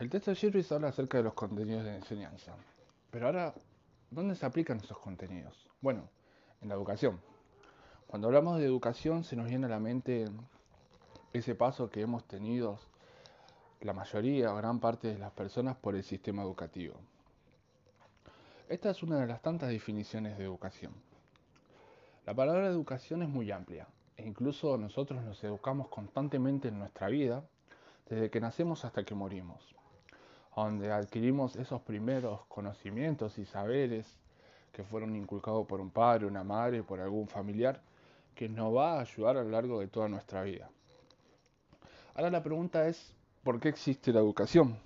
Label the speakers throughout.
Speaker 1: El texto de Jervis habla acerca de los contenidos de enseñanza. Pero ahora, ¿dónde se aplican esos contenidos? Bueno, en la educación. Cuando hablamos de educación se nos viene a la mente ese paso que hemos tenido la mayoría o gran parte de las personas por el sistema educativo. Esta es una de las tantas definiciones de educación. La palabra educación es muy amplia e incluso nosotros nos educamos constantemente en nuestra vida desde que nacemos hasta que morimos, donde adquirimos esos primeros conocimientos y saberes que fueron inculcados por un padre, una madre, por algún familiar, que nos va a ayudar a lo largo de toda nuestra vida. Ahora la pregunta es, ¿por qué existe la educación?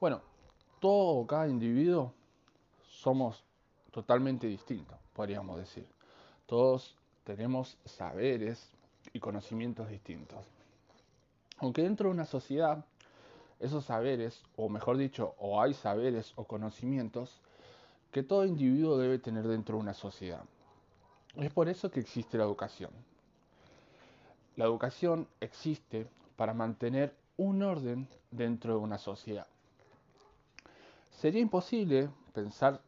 Speaker 1: Bueno, todo cada individuo somos totalmente distintos, podríamos decir. Todos tenemos saberes y conocimientos distintos. Aunque dentro de una sociedad, esos saberes, o mejor dicho, o hay saberes o conocimientos que todo individuo debe tener dentro de una sociedad. Es por eso que existe la educación. La educación existe para mantener un orden dentro de una sociedad. Sería imposible pensar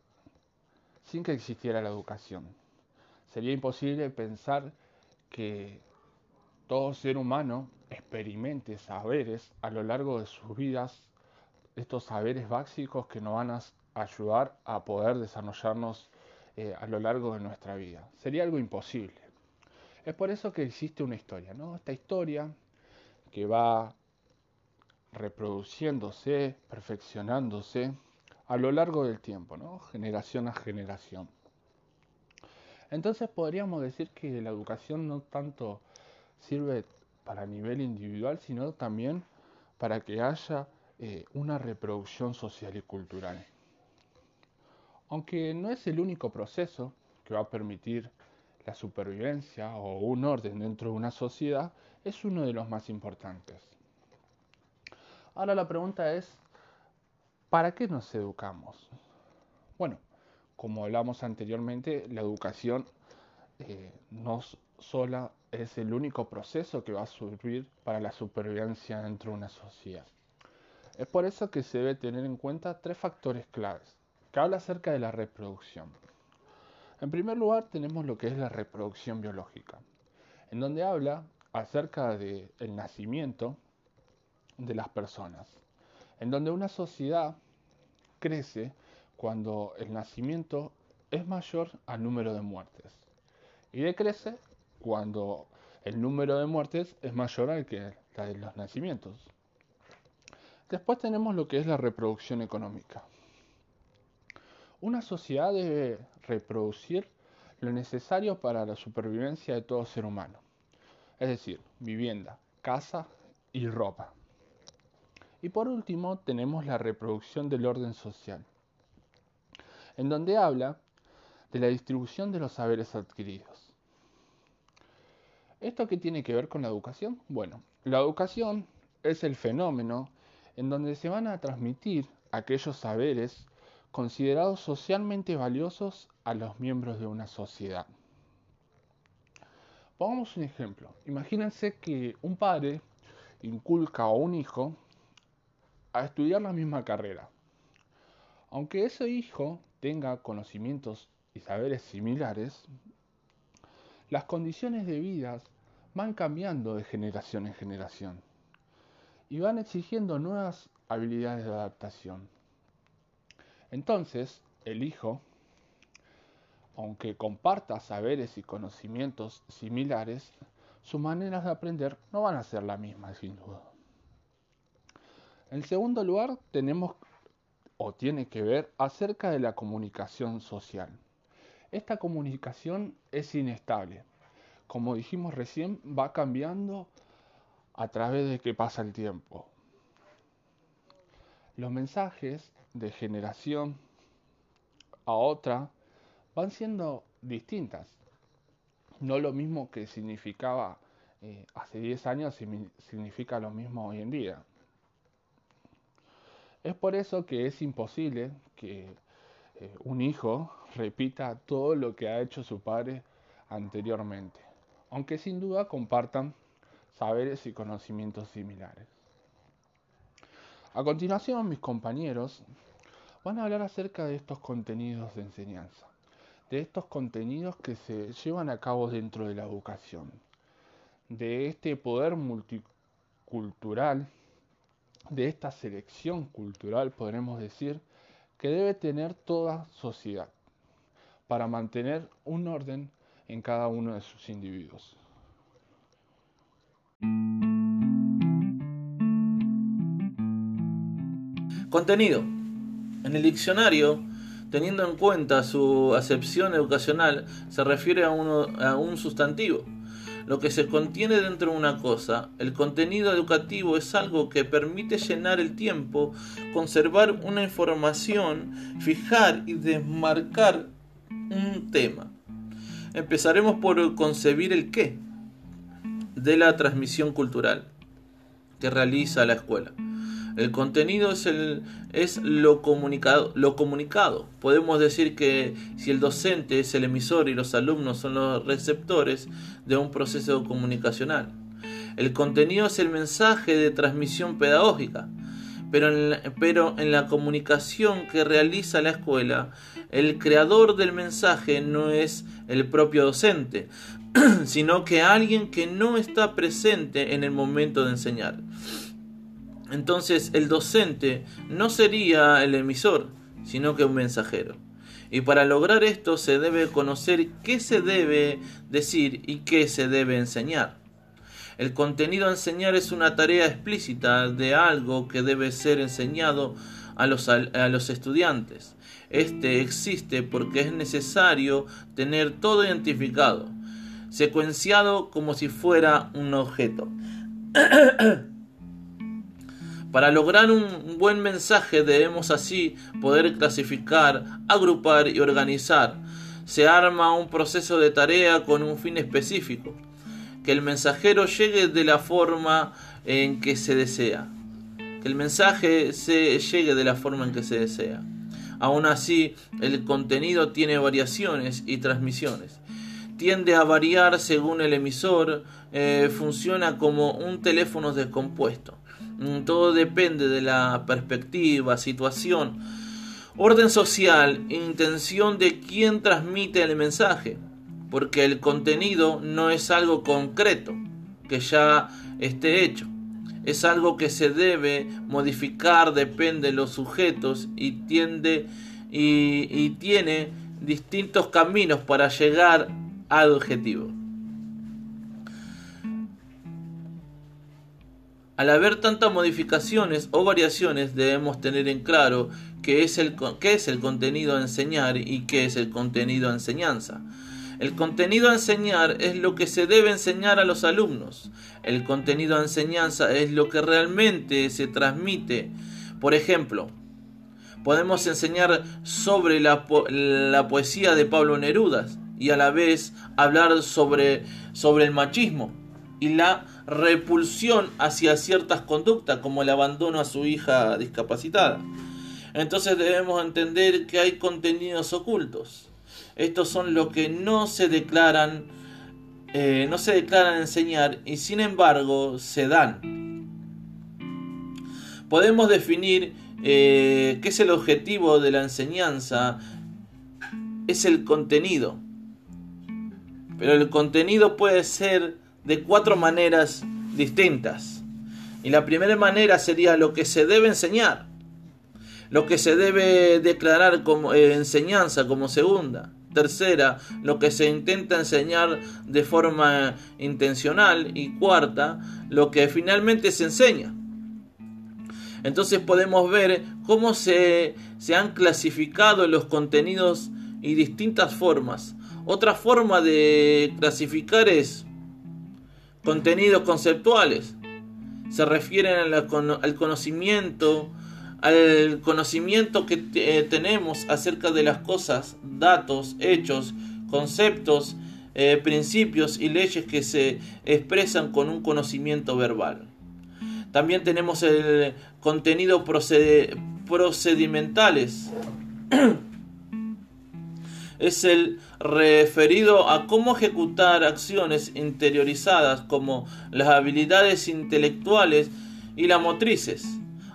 Speaker 1: sin que existiera la educación. Sería imposible pensar que todo ser humano experimente saberes a lo largo de sus vidas, estos saberes básicos que nos van a ayudar a poder desarrollarnos eh, a lo largo de nuestra vida. Sería algo imposible. Es por eso que existe una historia, ¿no? Esta historia que va reproduciéndose, perfeccionándose a lo largo del tiempo, ¿no? Generación a generación. Entonces podríamos decir que la educación no tanto sirve para nivel individual, sino también para que haya eh, una reproducción social y cultural. Aunque no es el único proceso que va a permitir la supervivencia o un orden dentro de una sociedad, es uno de los más importantes. Ahora la pregunta es, ¿para qué nos educamos? Bueno, como hablamos anteriormente, la educación eh, no sola es el único proceso que va a servir para la supervivencia dentro de una sociedad. Es por eso que se debe tener en cuenta tres factores claves, que habla acerca de la reproducción. En primer lugar tenemos lo que es la reproducción biológica, en donde habla acerca del nacimiento de las personas, en donde una sociedad crece cuando el nacimiento es mayor al número de muertes y decrece cuando el número de muertes es mayor al que la de los nacimientos. Después tenemos lo que es la reproducción económica. Una sociedad debe reproducir lo necesario para la supervivencia de todo ser humano, es decir, vivienda, casa y ropa. Y por último tenemos la reproducción del orden social, en donde habla de la distribución de los saberes adquiridos. ¿Esto qué tiene que ver con la educación? Bueno, la educación es el fenómeno en donde se van a transmitir aquellos saberes considerados socialmente valiosos a los miembros de una sociedad. Pongamos un ejemplo. Imagínense que un padre inculca a un hijo a estudiar la misma carrera. Aunque ese hijo tenga conocimientos y saberes similares, las condiciones de vida van cambiando de generación en generación y van exigiendo nuevas habilidades de adaptación. Entonces, el hijo, aunque comparta saberes y conocimientos similares, sus maneras de aprender no van a ser la misma, sin duda. En segundo lugar, tenemos o tiene que ver acerca de la comunicación social. Esta comunicación es inestable. Como dijimos recién, va cambiando a través de que pasa el tiempo. Los mensajes de generación a otra van siendo distintas. No lo mismo que significaba eh, hace 10 años significa lo mismo hoy en día. Es por eso que es imposible que eh, un hijo repita todo lo que ha hecho su padre anteriormente, aunque sin duda compartan saberes y conocimientos similares. A continuación, mis compañeros van a hablar acerca de estos contenidos de enseñanza, de estos contenidos que se llevan a cabo dentro de la educación, de este poder multicultural, de esta selección cultural, podremos decir, que debe tener toda sociedad para mantener un orden en cada uno de sus individuos.
Speaker 2: Contenido. En el diccionario, teniendo en cuenta su acepción educacional, se refiere a, a un sustantivo. Lo que se contiene dentro de una cosa, el contenido educativo es algo que permite llenar el tiempo, conservar una información, fijar y desmarcar un tema. Empezaremos por concebir el qué de la transmisión cultural que realiza la escuela. El contenido es, lo, comunicado, lo comunicado. Podemos decir que si el docente es el emisor y los alumnos son los receptores de un proceso comunicacional. El contenido es el mensaje de transmisión pedagógica. Pero en la comunicación que realiza la escuela, el creador del mensaje no es el propio docente, sino que alguien que no está presente en el momento de enseñar. Entonces el docente no sería el emisor, sino que un mensajero. Y para lograr esto se debe conocer qué se debe decir y qué se debe enseñar. El contenido a enseñar es una tarea explícita de algo que debe ser enseñado a los, estudiantes. Este existe porque es necesario tener todo identificado, secuenciado como si fuera un objeto. Para lograr un buen mensaje debemos así poder clasificar, agrupar y organizar. Se arma un proceso de tarea con un fin específico, que el mensajero llegue de la forma en que se desea. Que el mensaje se llegue de la forma en que se desea. Aún así, el contenido tiene variaciones y transmisiones. Tiende a variar según el emisor, eh, funciona como un teléfono descompuesto. Mm, todo depende de la perspectiva, situación, orden social, intención de quien transmite el mensaje, porque el contenido no es algo concreto que ya esté hecho. Es algo que se debe modificar, depende de los sujetos y tiene distintos caminos para llegar al objetivo. Al haber tantas modificaciones o variaciones debemos tener en claro qué es, el, qué es el contenido a enseñar y qué es el contenido a enseñanza. El contenido a enseñar es lo que se debe enseñar a los alumnos. El contenido a enseñanza es lo que realmente se transmite. Por ejemplo, podemos enseñar sobre la, la poesía de Pablo Neruda y a la vez hablar sobre, sobre el machismo y la repulsión hacia ciertas conductas como el abandono a su hija discapacitada. Entonces debemos entender que hay contenidos ocultos. Estos son los que no se declaran, eh, no se declaran enseñar y sin embargo se dan. Podemos definir eh, qué es el objetivo de la enseñanza. Es el contenido. Pero el contenido puede ser de cuatro maneras distintas. Y la primera manera sería lo que se debe enseñar, lo que se debe declarar como eh, enseñanza como segunda. Tercera, lo que se intenta enseñar de forma intencional. Y cuarta, lo que finalmente se enseña. Entonces podemos ver cómo se, se han clasificado los contenidos y distintas formas. Otra forma de clasificar es Contenidos conceptuales se refieren al conocimiento, al conocimiento que eh, tenemos acerca de las cosas, datos, hechos, conceptos, eh, principios y leyes que se expresan con un conocimiento verbal. También tenemos el contenido procedimentales. es el referido a cómo ejecutar acciones interiorizadas como las habilidades intelectuales y las motrices,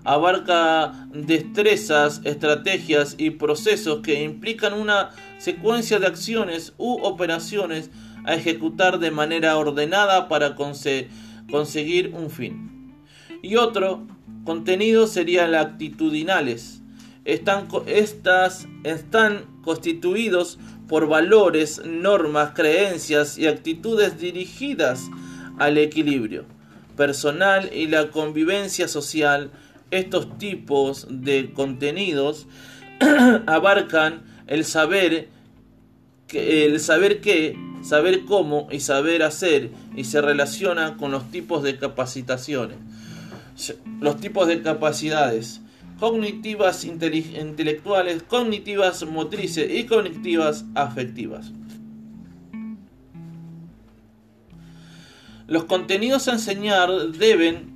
Speaker 2: abarca destrezas, estrategias y procesos que implican una secuencia de acciones u operaciones a ejecutar de manera ordenada para conseguir un fin. Y otro contenido serían actitudinales. Están, estas están constituidos por valores, normas, creencias y actitudes dirigidas al equilibrio personal y la convivencia social. Estos tipos de contenidos abarcan el saber, el saber qué, saber cómo y saber hacer y se relaciona con los tipos de capacitaciones. Los tipos de capacidades cognitivas intelectuales, cognitivas motrices y cognitivas afectivas. Los contenidos a enseñar deben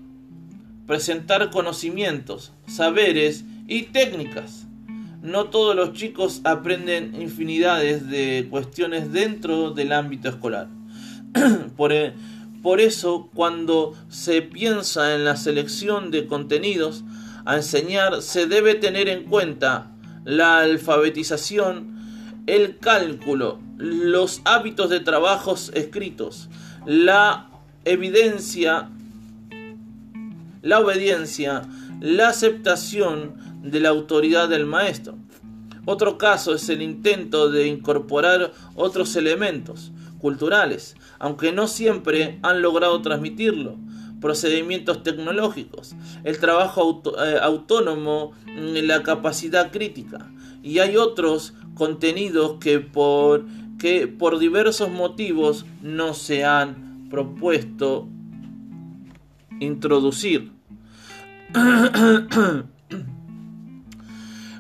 Speaker 2: presentar conocimientos, saberes y técnicas. No todos los chicos aprenden infinidades de cuestiones dentro del ámbito escolar. por, e, por eso, cuando se piensa en la selección de contenidos, a enseñar se debe tener en cuenta la alfabetización, el cálculo, los hábitos de trabajos escritos, la evidencia, la obediencia, la aceptación de la autoridad del maestro. Otro caso es el intento de incorporar otros elementos culturales, aunque no siempre han logrado transmitirlo procedimientos tecnológicos, el trabajo eh, autónomo, mm, la capacidad crítica. Y hay otros contenidos que por, que por diversos motivos no se han propuesto introducir.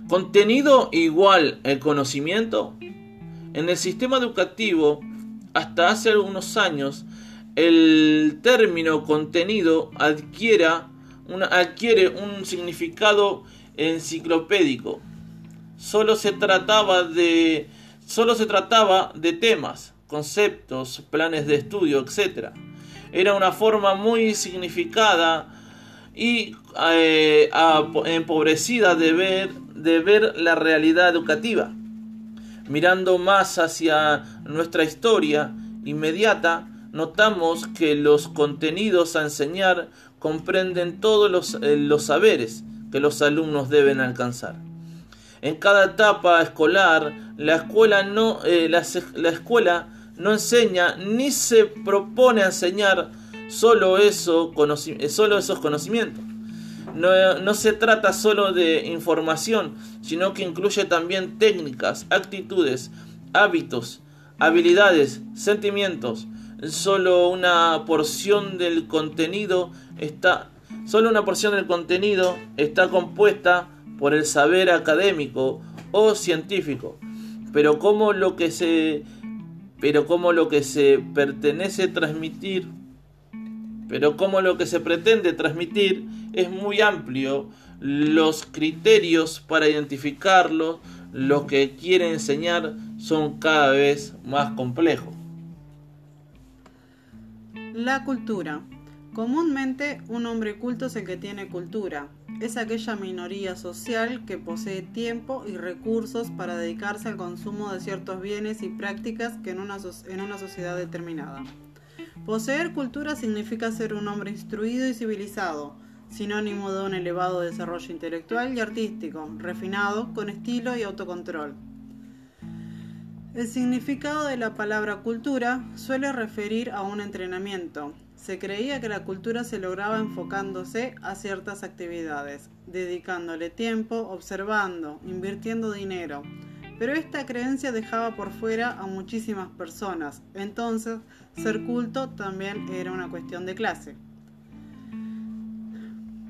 Speaker 2: Contenido igual el conocimiento. En el sistema educativo, hasta hace algunos años, el término contenido adquiera adquiere un significado enciclopédico. Solo se trataba de solo se trataba de temas, conceptos, planes de estudio, etc. Era una forma muy significada y eh, empobrecida de ver, de ver la realidad educativa. Mirando más hacia nuestra historia inmediata, notamos que los contenidos a enseñar comprenden todos los, eh, los saberes que los alumnos deben alcanzar. En cada etapa escolar, la escuela no, eh, la, escuela no enseña ni se propone enseñar solo, eso, eh, solo esos conocimientos. No, no, se trata solo de información, sino que incluye también técnicas, actitudes, hábitos, habilidades, sentimientos, solo una porción del contenido está solo una porción del contenido está compuesta por el saber académico o científico, pero como lo que se pero como lo que se pertenece transmitir pero como lo que se pretende transmitir es muy amplio, los criterios para identificarlo, lo que quiere enseñar son cada vez más complejos.
Speaker 3: La cultura. Comúnmente un hombre culto es el que tiene cultura. Es aquella minoría social que posee tiempo y recursos para dedicarse al consumo de ciertos bienes y prácticas que en una, en una sociedad determinada. Poseer cultura significa ser un hombre instruido y civilizado, sinónimo de un elevado desarrollo intelectual y artístico, refinado, con estilo y autocontrol. El significado de la palabra cultura suele referir a un entrenamiento. Se creía que la cultura se lograba enfocándose a ciertas actividades, dedicándole tiempo, observando, invirtiendo dinero. Pero esta creencia dejaba por fuera a muchísimas personas, entonces ser culto también era una cuestión de clase.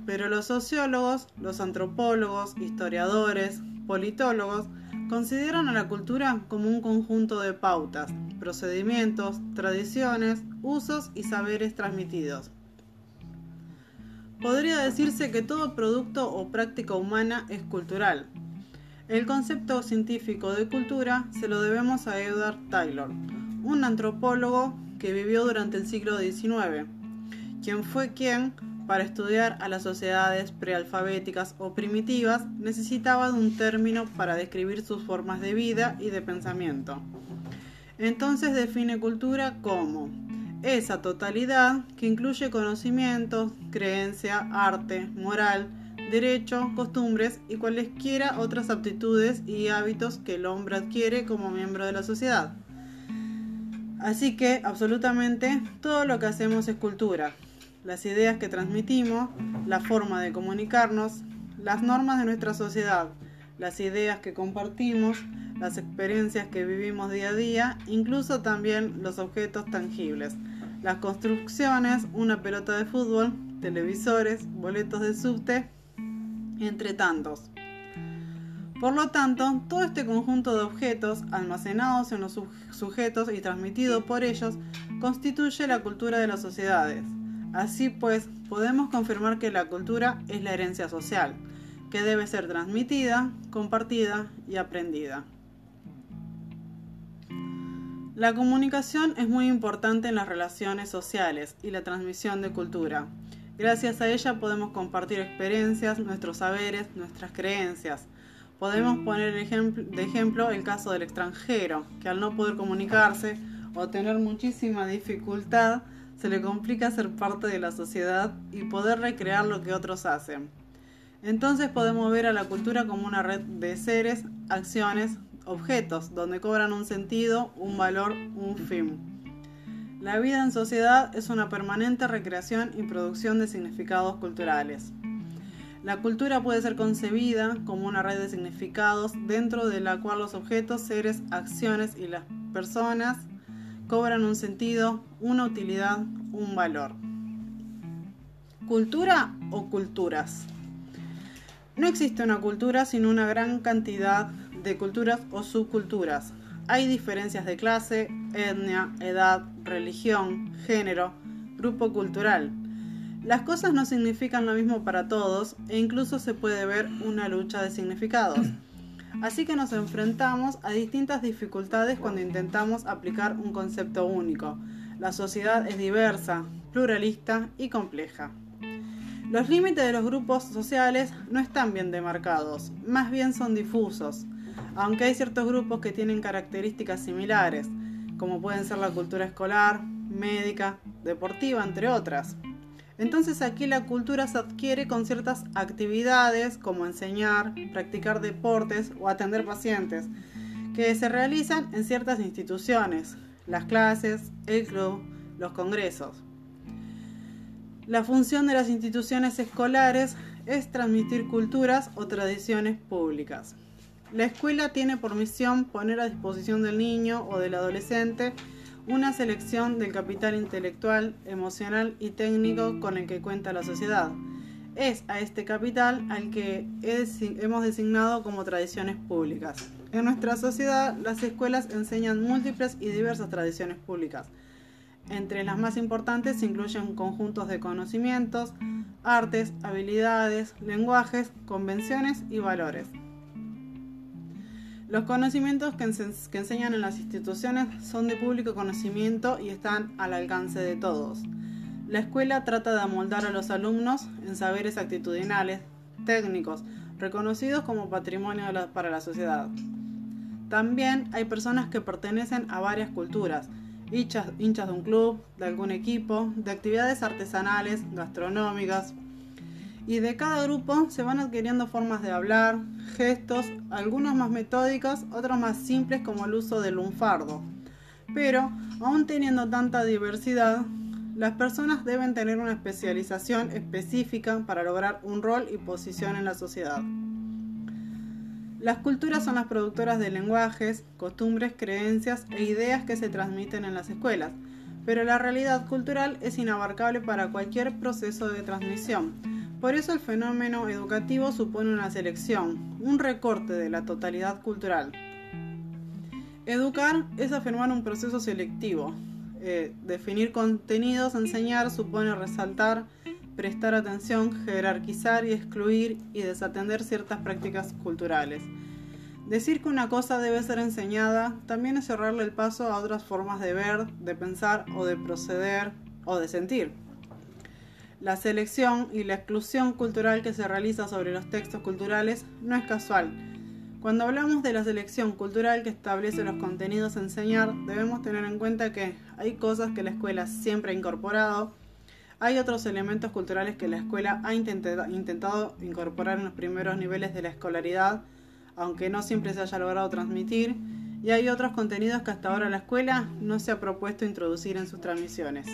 Speaker 3: Pero los sociólogos, los antropólogos, historiadores, politólogos, Consideran a la cultura como un conjunto de pautas, procedimientos, tradiciones, usos y saberes transmitidos. Podría decirse que todo producto o práctica humana es cultural. El concepto científico de cultura se lo debemos a Edward Taylor, un antropólogo que vivió durante el siglo XIX, quien fue quien para estudiar a las sociedades prealfabéticas o primitivas, necesitaba de un término para describir sus formas de vida y de pensamiento. Entonces define cultura como esa totalidad que incluye conocimientos, creencia, arte, moral, derecho, costumbres y cualesquiera otras aptitudes y hábitos que el hombre adquiere como miembro de la sociedad. Así que absolutamente todo lo que hacemos es cultura. Las ideas que transmitimos, la forma de comunicarnos, las normas de nuestra sociedad, las ideas que compartimos, las experiencias que vivimos día a día, incluso también los objetos tangibles, las construcciones, una pelota de fútbol, televisores, boletos de subte, entre tantos. Por lo tanto, todo este conjunto de objetos almacenados en los sujetos y transmitidos por ellos constituye la cultura de las sociedades. Así pues, podemos confirmar que la cultura es la herencia social, que debe ser transmitida, compartida y aprendida. La comunicación es muy importante en las relaciones sociales y la transmisión de cultura. Gracias a ella podemos compartir experiencias, nuestros saberes, nuestras creencias. Podemos poner de ejemplo el caso del extranjero, que al no poder comunicarse o tener muchísima dificultad, se le complica ser parte de la sociedad y poder recrear lo que otros hacen. Entonces podemos ver a la cultura como una red de seres, acciones, objetos, donde cobran un sentido, un valor, un fin. La vida en sociedad es una permanente recreación y producción de significados culturales. La cultura puede ser concebida como una red de significados dentro de la cual los objetos, seres, acciones y las personas cobran un sentido, una utilidad, un valor. ¿Cultura o culturas? No existe una cultura sin una gran cantidad de culturas o subculturas. Hay diferencias de clase, etnia, edad, religión, género, grupo cultural. Las cosas no significan lo mismo para todos e incluso se puede ver una lucha de significados. Así que nos enfrentamos a distintas dificultades cuando intentamos aplicar un concepto único. La sociedad es diversa, pluralista y compleja. Los límites de los grupos sociales no están bien demarcados, más bien son difusos aunque hay ciertos grupos que tienen características similares, como pueden ser la cultura escolar, médica, deportiva, entre otras. Entonces aquí la cultura se adquiere con ciertas actividades como enseñar, practicar deportes o atender pacientes, que se realizan en ciertas instituciones, las clases, el club, los congresos. La función de las instituciones escolares es transmitir culturas o tradiciones públicas. La escuela tiene por misión poner a disposición del niño o del adolescente una selección del capital intelectual, emocional y técnico con el que cuenta la sociedad. Es a este capital al que hemos designado como tradiciones públicas. En nuestra sociedad, las escuelas enseñan múltiples y diversas tradiciones públicas. Entre las más importantes se incluyen conjuntos de conocimientos, artes, habilidades, lenguajes, convenciones y valores. Los conocimientos que, enseñan en las instituciones son de público conocimiento y están al alcance de todos. La escuela trata de amoldar a los alumnos en saberes actitudinales, técnicos, reconocidos como patrimonio para la sociedad. También hay personas que pertenecen a varias culturas, hinchas de un club, de algún equipo, de actividades artesanales, gastronómicas, y de cada grupo se van adquiriendo formas de hablar, gestos, algunos más metódicos, otros más simples como el uso del lunfardo. Pero, aún teniendo tanta diversidad, las personas deben tener una especialización específica para lograr un rol y posición en la sociedad. Las culturas son las productoras de lenguajes, costumbres, creencias e ideas que se transmiten en las escuelas, pero la realidad cultural es inabarcable para cualquier proceso de transmisión por eso el fenómeno educativo supone una selección, un recorte de la totalidad cultural. Educar es afirmar un proceso selectivo. Eh, definir contenidos, enseñar, supone resaltar, prestar atención, jerarquizar y excluir y desatender ciertas prácticas culturales. Decir que una cosa debe ser enseñada también es cerrarle el paso a otras formas de ver, de pensar o de proceder o de sentir. La selección y la exclusión cultural que se realiza sobre los textos culturales no es casual. Cuando hablamos de la selección cultural que establece los contenidos a enseñar, debemos tener en cuenta que hay cosas que la escuela siempre ha incorporado, hay otros elementos culturales que la escuela ha intentado incorporar en los primeros niveles de la escolaridad, aunque no siempre se haya logrado transmitir, y hay otros contenidos que hasta ahora la escuela no se ha propuesto introducir en sus transmisiones.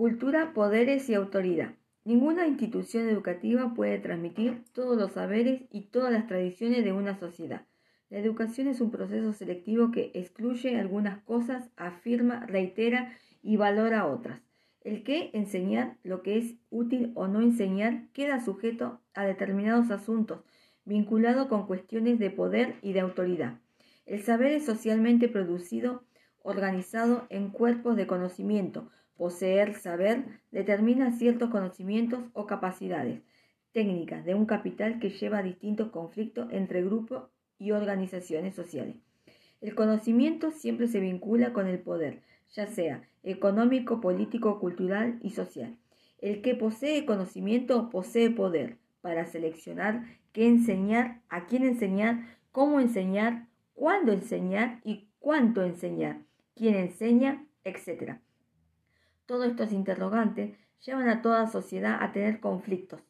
Speaker 4: Cultura, poderes y autoridad. Ninguna institución educativa puede transmitir todos los saberes y todas las tradiciones de una sociedad. La educación es un proceso selectivo que excluye algunas cosas, afirma, reitera y valora otras. El que enseñar lo que es útil o no enseñar queda sujeto a determinados asuntos vinculados con cuestiones de poder y de autoridad. El saber es socialmente producido, organizado en cuerpos de conocimiento. Poseer saber determina ciertos conocimientos o capacidades técnicas de un capital que lleva a distintos conflictos entre grupos y organizaciones sociales. El conocimiento siempre se vincula con el poder, ya sea económico, político, cultural y social. El que posee conocimiento posee poder para seleccionar qué enseñar, a quién enseñar, cómo enseñar, cuándo enseñar y cuánto enseñar, quién enseña, etc. Todos estos interrogantes llevan a toda sociedad a tener conflictos.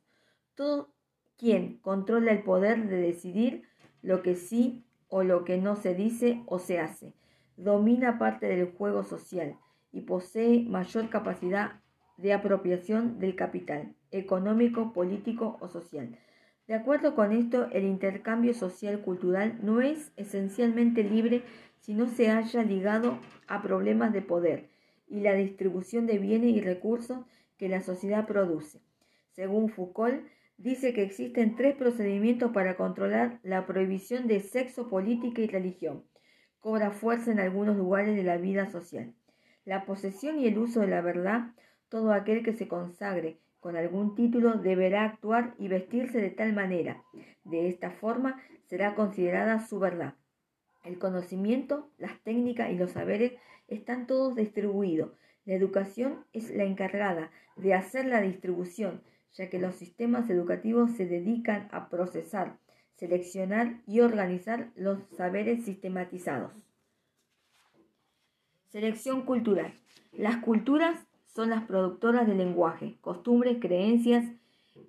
Speaker 4: Todo quien controla el poder de decidir lo que sí o lo que no se dice o se hace, domina parte del juego social y posee mayor capacidad de apropiación del capital económico, político o social. De acuerdo con esto, el intercambio social cultural no es esencialmente libre si no se haya ligado a problemas de poder y la distribución de bienes y recursos que la sociedad produce. Según Foucault, dice que existen tres procedimientos para controlar la prohibición de sexo, política y religión. Cobra fuerza en algunos lugares de la vida social. La posesión y el uso de la verdad, todo aquel que se consagre con algún título deberá actuar y vestirse de tal manera. De esta forma será considerada su verdad. El conocimiento, las técnicas y los saberes están todos distribuidos. La educación es la encargada de hacer la distribución, ya que los sistemas educativos se dedican a procesar, seleccionar y organizar los saberes sistematizados. Selección cultural. Las culturas son las productoras de lenguaje, costumbres, creencias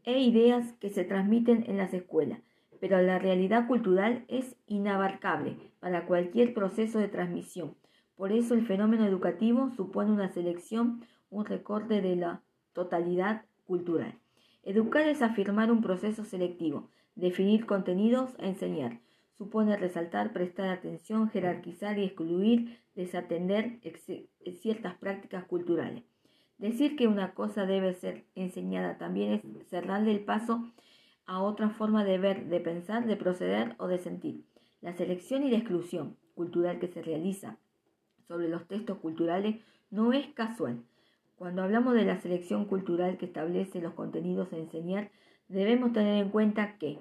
Speaker 4: e ideas que se transmiten en las escuelas, pero la realidad cultural es inabarcable para cualquier proceso de transmisión. Por eso el fenómeno educativo supone una selección, un recorte de la totalidad cultural. Educar es afirmar un proceso selectivo, definir contenidos enseñar. Supone resaltar, prestar atención, jerarquizar y excluir, desatender ciertas prácticas culturales. Decir que una cosa debe ser enseñada también es cerrarle el paso a otra forma de ver, de pensar, de proceder o de sentir. La selección y la exclusión cultural que se realiza sobre los textos culturales no es casual. Cuando hablamos de la selección cultural que establece los contenidos a enseñar, debemos tener en cuenta que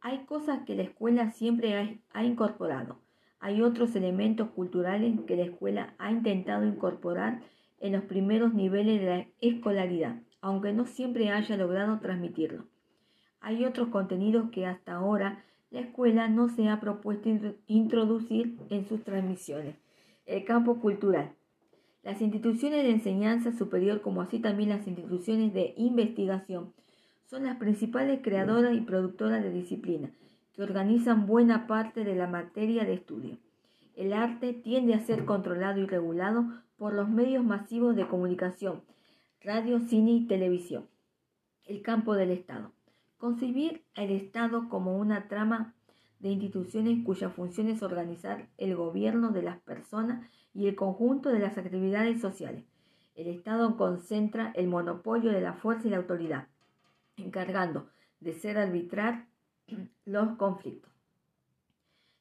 Speaker 4: hay cosas que la escuela siempre ha, incorporado. Hay otros elementos culturales que la escuela ha intentado incorporar en los primeros niveles de la escolaridad, aunque no siempre haya logrado transmitirlo. Hay otros contenidos que hasta ahora la escuela no se ha propuesto introducir en sus transmisiones. El campo cultural. Las instituciones de enseñanza superior, como así también las instituciones de investigación, son las principales creadoras y productoras de disciplina, que organizan buena parte de la materia de estudio. El arte tiende a ser controlado y regulado por los medios masivos de comunicación, radio, cine y televisión. El campo del Estado. Concebir al Estado como una trama de instituciones cuya función es organizar el gobierno de las personas y el conjunto de las actividades sociales. El Estado concentra el monopolio de la fuerza y la autoridad, encargando de ser arbitrar los conflictos.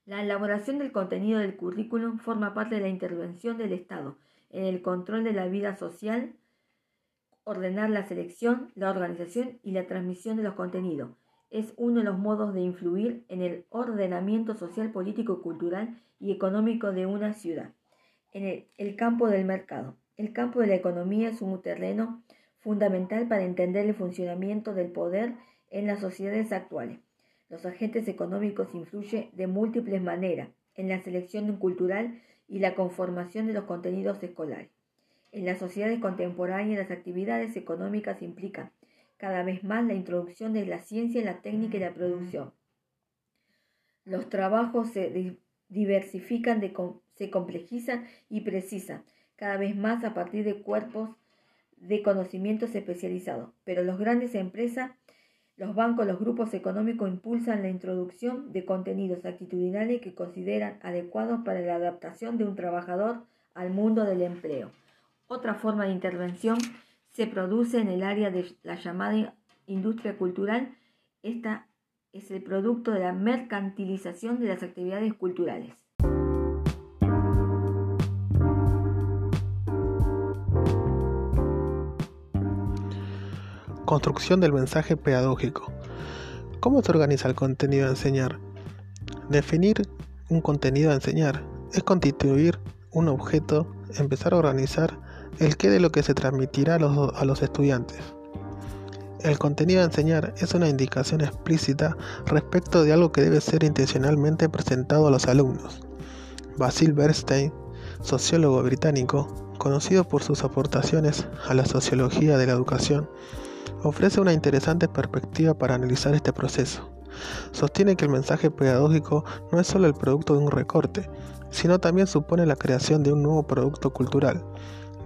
Speaker 4: La elaboración del contenido del currículum forma parte de la intervención del Estado en el control de la vida social, ordenar la selección, la organización y la transmisión de los contenidos. Es uno de los modos de influir en el ordenamiento social, político, cultural y económico de una ciudad. En el, campo del mercado. El campo de la economía es un terreno fundamental para entender el funcionamiento del poder en las sociedades actuales. Los agentes económicos influyen de múltiples maneras en la selección cultural y la conformación de los contenidos escolares. En las sociedades contemporáneas las actividades económicas implican cada vez más la introducción de la ciencia, la técnica y la producción. Los trabajos se diversifican, se complejizan y precisan cada vez más a partir de cuerpos de conocimientos especializados, pero las grandes empresas, los bancos, los grupos económicos impulsan la introducción de contenidos actitudinales que consideran adecuados para la adaptación de un trabajador al mundo del empleo. Otra forma de intervención se produce en el área de la llamada industria cultural. Esta es el producto de la mercantilización de las actividades culturales.
Speaker 5: Construcción del mensaje pedagógico. ¿Cómo se organiza el contenido a enseñar? Definir un contenido a enseñar es constituir un objeto, empezar a organizar el qué de lo que se transmitirá a los, estudiantes. El contenido a enseñar es una indicación explícita respecto de algo que debe ser intencionalmente presentado a los alumnos. Basil Bernstein, sociólogo británico, conocido por sus aportaciones a la sociología de la educación, ofrece una interesante perspectiva para analizar este proceso. Sostiene que el mensaje pedagógico no es solo el producto de un recorte, sino también supone la creación de un nuevo producto cultural,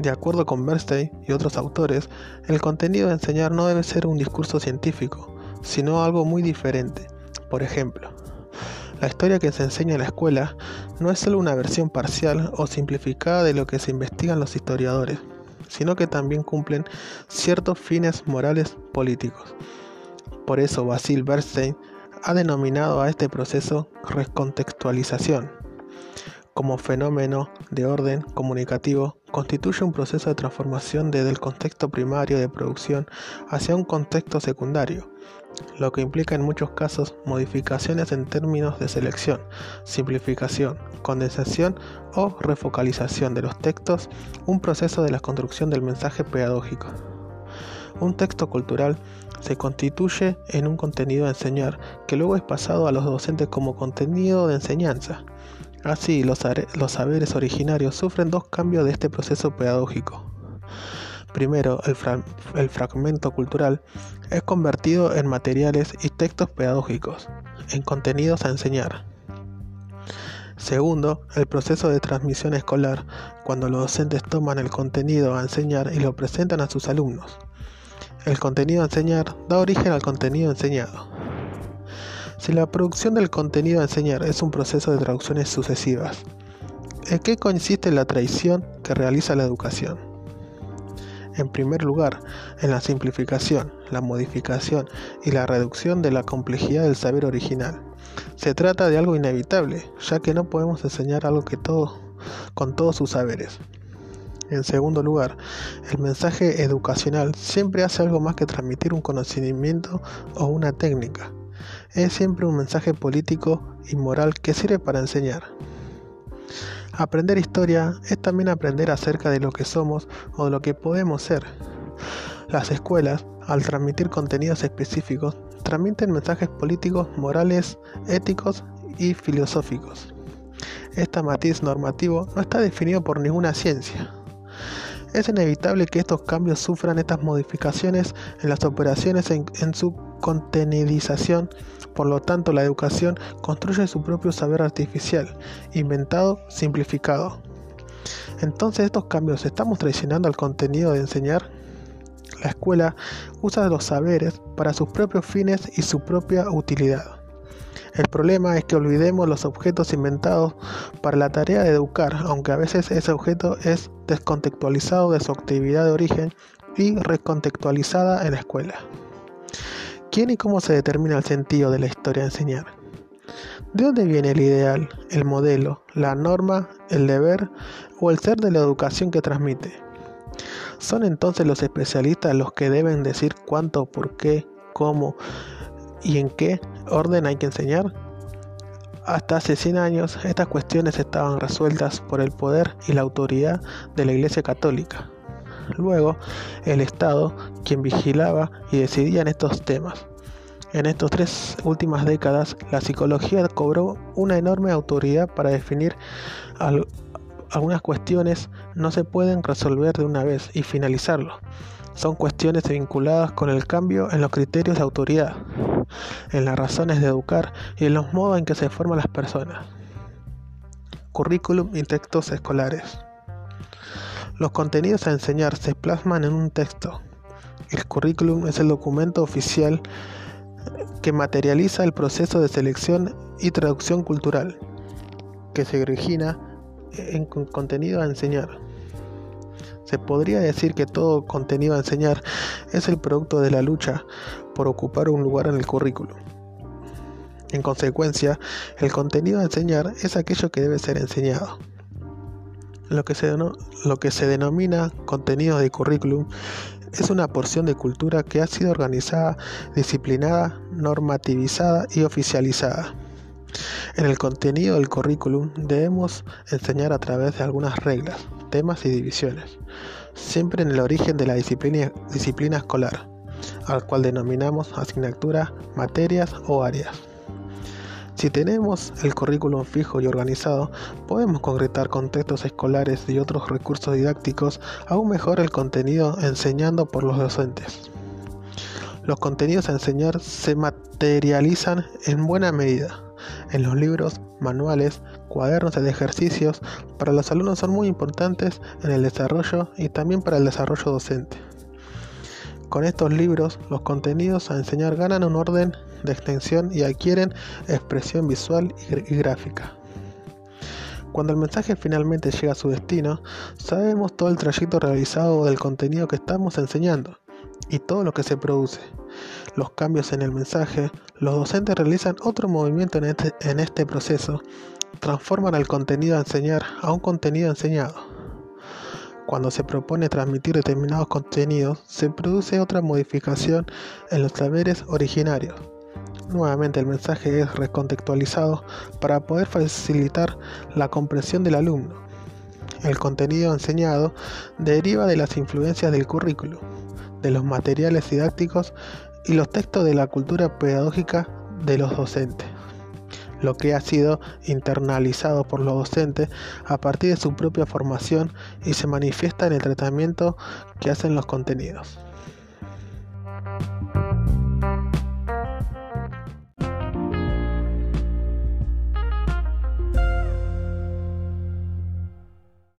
Speaker 5: de acuerdo con Bernstein y otros autores, el contenido de enseñar no debe ser un discurso científico, sino algo muy diferente. Por ejemplo, la historia que se enseña en la escuela no es solo una versión parcial o simplificada de lo que se investigan los historiadores, sino que también cumplen ciertos fines morales políticos. Por eso Basil Bernstein ha denominado a este proceso recontextualización como fenómeno de orden comunicativo constituye un proceso de transformación desde el contexto primario de producción hacia un contexto secundario, lo que implica en muchos casos modificaciones en términos de selección, simplificación, condensación o refocalización de los textos, un proceso de la construcción del mensaje pedagógico. Un texto cultural se constituye en un contenido a enseñar que luego es pasado a los docentes como contenido de enseñanza Así, los, saberes originarios sufren dos cambios de este proceso pedagógico. Primero, el, fragmento cultural es convertido en materiales y textos pedagógicos, en contenidos a enseñar. Segundo, el proceso de transmisión escolar, cuando los docentes toman el contenido a enseñar y lo presentan a sus alumnos. El contenido a enseñar da origen al contenido enseñado. Si la producción del contenido a enseñar es un proceso de traducciones sucesivas, ¿en qué consiste la traición que realiza la educación? En primer lugar, en la simplificación, la modificación y la reducción de la complejidad del saber original. Se trata de algo inevitable, ya que no podemos enseñar algo que todo, con todos sus saberes. En segundo lugar, el mensaje educacional siempre hace algo más que transmitir un conocimiento o una técnica es siempre un mensaje político y moral que sirve para enseñar. Aprender historia es también aprender acerca de lo que somos o de lo que podemos ser. Las escuelas, al transmitir contenidos específicos, transmiten mensajes políticos, morales, éticos y filosóficos. Este matiz normativo no está definido por ninguna ciencia. Es inevitable que estos cambios sufran estas modificaciones en las operaciones en, en su contenidización por lo tanto, la educación construye su propio saber artificial, inventado, simplificado. Entonces, estos cambios, ¿estamos traicionando al contenido de enseñar? La escuela usa los saberes para sus propios fines y su propia utilidad. El problema es que olvidemos los objetos inventados para la tarea de educar, aunque a veces ese objeto es descontextualizado de su actividad de origen y recontextualizada en la escuela. ¿Quién y cómo se determina el sentido de la historia a enseñar? ¿De dónde viene el ideal, el modelo, la norma, el deber o el ser de la educación que transmite? ¿Son entonces los especialistas los que deben decir cuánto, por qué, cómo y en qué orden hay que enseñar? Hasta hace 100 años estas cuestiones estaban resueltas por el poder y la autoridad de la Iglesia Católica. Luego, el Estado, quien vigilaba y decidía en estos temas. En estas tres últimas décadas, la psicología cobró una enorme autoridad para definir algunas cuestiones no se pueden resolver de una vez y finalizarlo. Son cuestiones vinculadas con el cambio en los criterios de autoridad, en las razones de educar y en los modos en que se forman las personas. Currículum y textos escolares. Los contenidos a enseñar se plasman en un texto. El currículum es el documento oficial que materializa el proceso de selección y traducción cultural, que se origina en contenido a enseñar. Se podría decir que todo contenido a enseñar es el producto de la lucha por ocupar un lugar en el currículo. En consecuencia, el contenido a enseñar es aquello que debe ser enseñado. Lo que se, lo que se denomina contenido de currículum es una porción de cultura que ha sido organizada, disciplinada, normativizada y oficializada. En el contenido del currículum debemos enseñar a través de algunas reglas, temas y divisiones, siempre en el origen de la disciplina, escolar, al cual denominamos asignatura, materias o áreas. Si tenemos el currículum fijo y organizado, podemos concretar contextos escolares y otros recursos didácticos, aún mejor el contenido enseñando por los docentes. Los contenidos a enseñar se materializan en buena medida en los libros, manuales, cuadernos de ejercicios para los alumnos son muy importantes en el desarrollo y también para el desarrollo docente. Con estos libros, los contenidos a enseñar ganan un orden de extensión y adquieren expresión visual y gráfica. Cuando el mensaje finalmente llega a su destino, sabemos todo el trayecto realizado del contenido que estamos enseñando y todo lo que se produce los cambios en el mensaje, los docentes realizan otro movimiento en este, en este proceso, transforman el contenido a enseñar a un contenido enseñado. Cuando se propone transmitir determinados contenidos, se produce otra modificación en los saberes originarios. Nuevamente el mensaje es recontextualizado para poder facilitar la comprensión del alumno. El contenido enseñado deriva de las influencias del currículo, de los materiales didácticos y los textos de la cultura pedagógica de los docentes, lo que ha sido internalizado por los docentes a partir de su propia formación y se manifiesta en el tratamiento que hacen los contenidos.